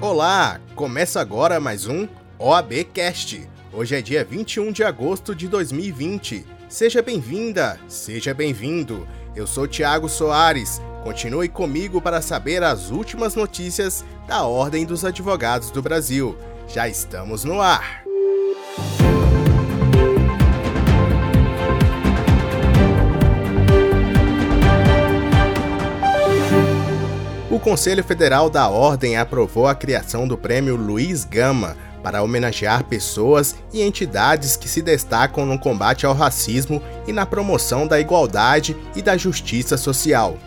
Olá, começa agora mais um OAB Cast. Hoje é dia 21 de agosto de 2020. Seja bem-vinda, seja bem-vindo. Eu sou Tiago Soares. Continue comigo para saber as últimas notícias da Ordem dos Advogados do Brasil. Já estamos no ar. O Conselho Federal da Ordem aprovou a criação do Prêmio Luiz Gama para homenagear pessoas e entidades que se destacam no combate ao racismo e na promoção da igualdade e da justiça social.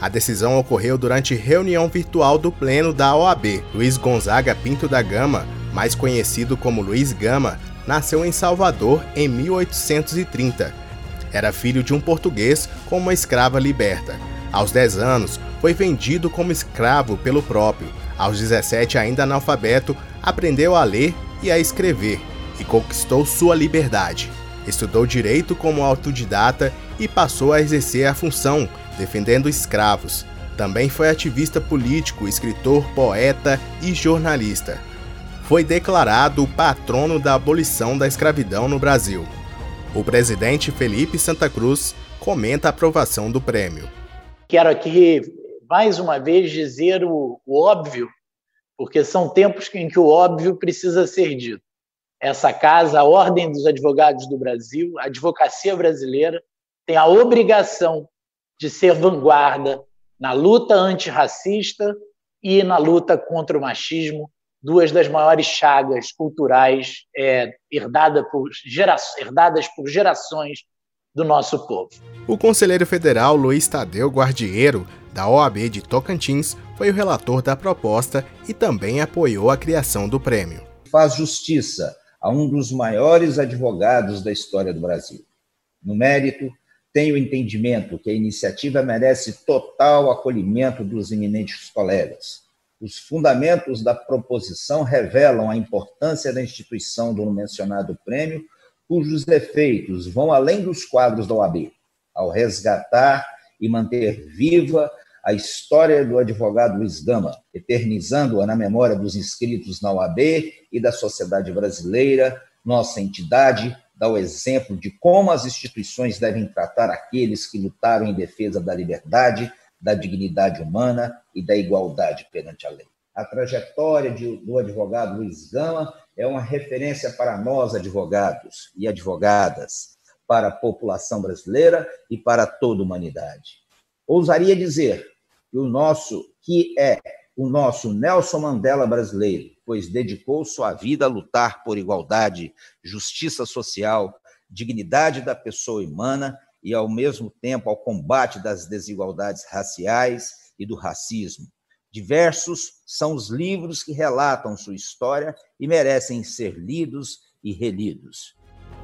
A decisão ocorreu durante reunião virtual do Pleno da OAB. Luiz Gonzaga Pinto da Gama, mais conhecido como Luiz Gama, nasceu em Salvador em 1830. Era filho de um português com uma escrava liberta. Aos 10 anos, foi vendido como escravo pelo próprio. Aos 17, ainda analfabeto, aprendeu a ler e a escrever e conquistou sua liberdade. Estudou direito como autodidata e passou a exercer a função, defendendo escravos. Também foi ativista político, escritor, poeta e jornalista. Foi declarado patrono da abolição da escravidão no Brasil. O presidente Felipe Santa Cruz comenta a aprovação do prêmio. Quero aqui, mais uma vez, dizer o, o óbvio, porque são tempos em que o óbvio precisa ser dito. Essa casa, a Ordem dos Advogados do Brasil, a advocacia brasileira, tem a obrigação de ser vanguarda na luta antirracista e na luta contra o machismo, duas das maiores chagas culturais é, herdada por gera, herdadas por gerações do nosso povo. O conselheiro federal Luiz Tadeu Guardieiro, da OAB de Tocantins, foi o relator da proposta e também apoiou a criação do prêmio. Faz justiça a um dos maiores advogados da história do Brasil. No mérito, tenho o entendimento que a iniciativa merece total acolhimento dos eminentes colegas. Os fundamentos da proposição revelam a importância da instituição do mencionado prêmio cujos efeitos vão além dos quadros da OAB, ao resgatar e manter viva a história do advogado Luiz Gama, eternizando-a na memória dos inscritos na OAB e da sociedade brasileira, nossa entidade dá o exemplo de como as instituições devem tratar aqueles que lutaram em defesa da liberdade, da dignidade humana e da igualdade perante a lei. A trajetória de, do advogado Luiz Gama é uma referência para nós, advogados e advogadas, para a população brasileira e para toda a humanidade. Ousaria dizer que o nosso, que é o nosso Nelson Mandela brasileiro, pois dedicou sua vida a lutar por igualdade, justiça social, dignidade da pessoa humana e, ao mesmo tempo, ao combate das desigualdades raciais e do racismo, Diversos são os livros que relatam sua história e merecem ser lidos e relidos.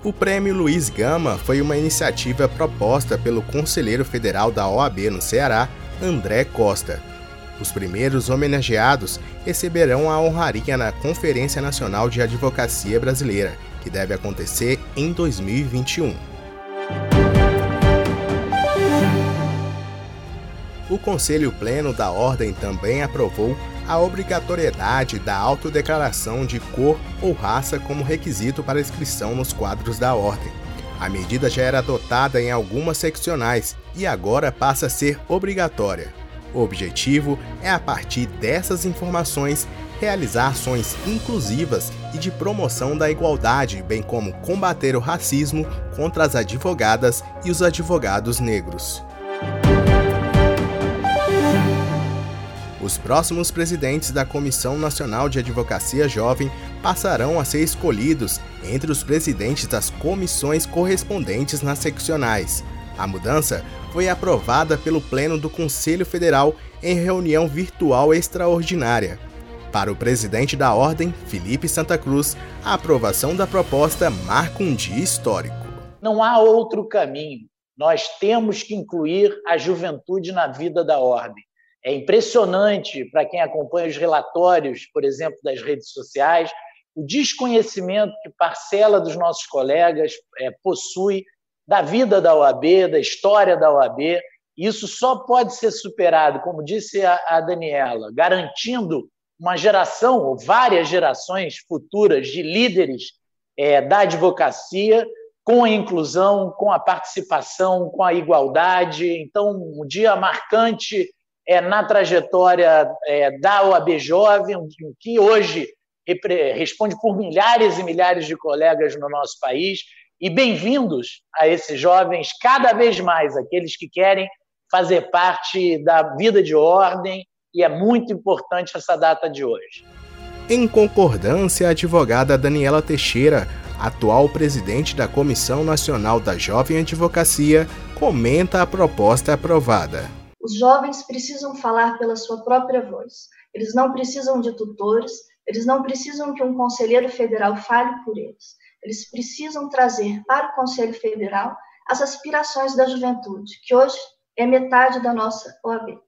O Prêmio Luiz Gama foi uma iniciativa proposta pelo conselheiro federal da OAB no Ceará, André Costa. Os primeiros homenageados receberão a honraria na Conferência Nacional de Advocacia Brasileira, que deve acontecer em 2021. o Conselho Pleno da Ordem também aprovou a obrigatoriedade da autodeclaração de cor ou raça como requisito para inscrição nos quadros da Ordem. A medida já era adotada em algumas seccionais e agora passa a ser obrigatória. O objetivo é, a partir dessas informações, realizar ações inclusivas e de promoção da igualdade, bem como combater o racismo contra as advogadas e os advogados negros. Os próximos presidentes da Comissão Nacional de Advocacia Jovem passarão a ser escolhidos entre os presidentes das comissões correspondentes nas seccionais. A mudança foi aprovada pelo Pleno do Conselho Federal em reunião virtual extraordinária. Para o presidente da Ordem, Felipe Santa Cruz, a aprovação da proposta marca um dia histórico. Não há outro caminho. Nós temos que incluir a juventude na vida da Ordem. É impressionante para quem acompanha os relatórios, por exemplo, das redes sociais, o desconhecimento que parcela dos nossos colegas é, possui da vida da OAB, da história da OAB. Isso só pode ser superado, como disse a, a Daniela, garantindo uma geração, ou várias gerações futuras de líderes é, da advocacia, com a inclusão, com a participação, com a igualdade. Então, um dia marcante é, na trajetória é, da OAB Jovem, que hoje responde por milhares e milhares de colegas no nosso país. E bem-vindos a esses jovens, cada vez mais, aqueles que querem fazer parte da vida de ordem, e é muito importante essa data de hoje. Em concordância, a advogada Daniela Teixeira, atual presidente da Comissão Nacional da Jovem Advocacia, comenta a proposta aprovada. Os jovens precisam falar pela sua própria voz. Eles não precisam de tutores, eles não precisam que um conselheiro federal fale por eles. Eles precisam trazer para o Conselho Federal as aspirações da juventude, que hoje é metade da nossa OAB.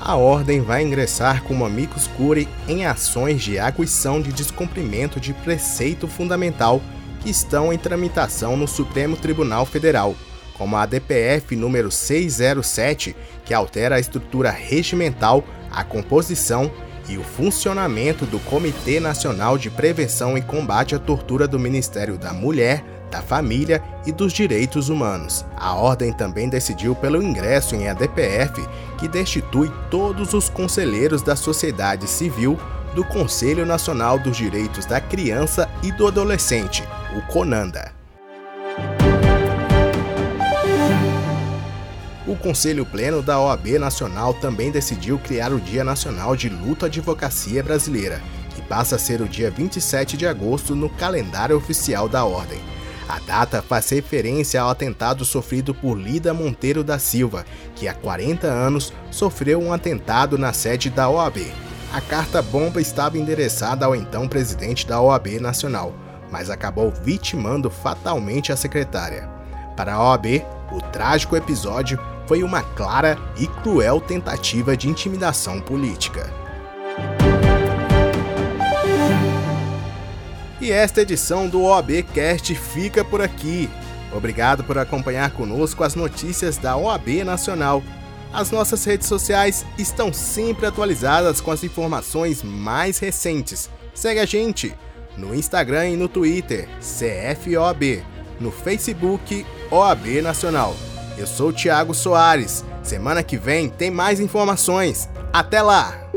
A ordem vai ingressar como amicus curiae em ações de aguição de descumprimento de preceito fundamental que estão em tramitação no Supremo Tribunal Federal, como a DPF número 607, que altera a estrutura regimental, a composição e o funcionamento do Comitê Nacional de Prevenção e Combate à Tortura do Ministério da Mulher, da Família e dos Direitos Humanos. A ordem também decidiu pelo ingresso em ADPF, que destitui todos os conselheiros da sociedade civil do Conselho Nacional dos Direitos da Criança e do Adolescente, o CONANDA. O Conselho Pleno da OAB Nacional também decidiu criar o Dia Nacional de Luta Advocacia Brasileira, que passa a ser o dia 27 de agosto no calendário oficial da Ordem. A data faz referência ao atentado sofrido por Lida Monteiro da Silva, que há 40 anos sofreu um atentado na sede da OAB. A carta-bomba estava endereçada ao então presidente da OAB Nacional, mas acabou vitimando fatalmente a secretária. Para a OAB, o trágico episódio foi uma clara e cruel tentativa de intimidação política. E esta edição do OAB Cast fica por aqui. Obrigado por acompanhar conosco as notícias da OAB Nacional. As nossas redes sociais estão sempre atualizadas com as informações mais recentes. Segue a gente no Instagram e no Twitter, CFOAB, no Facebook OAB Nacional. Eu sou Thiago Soares. Semana que vem tem mais informações. Até lá!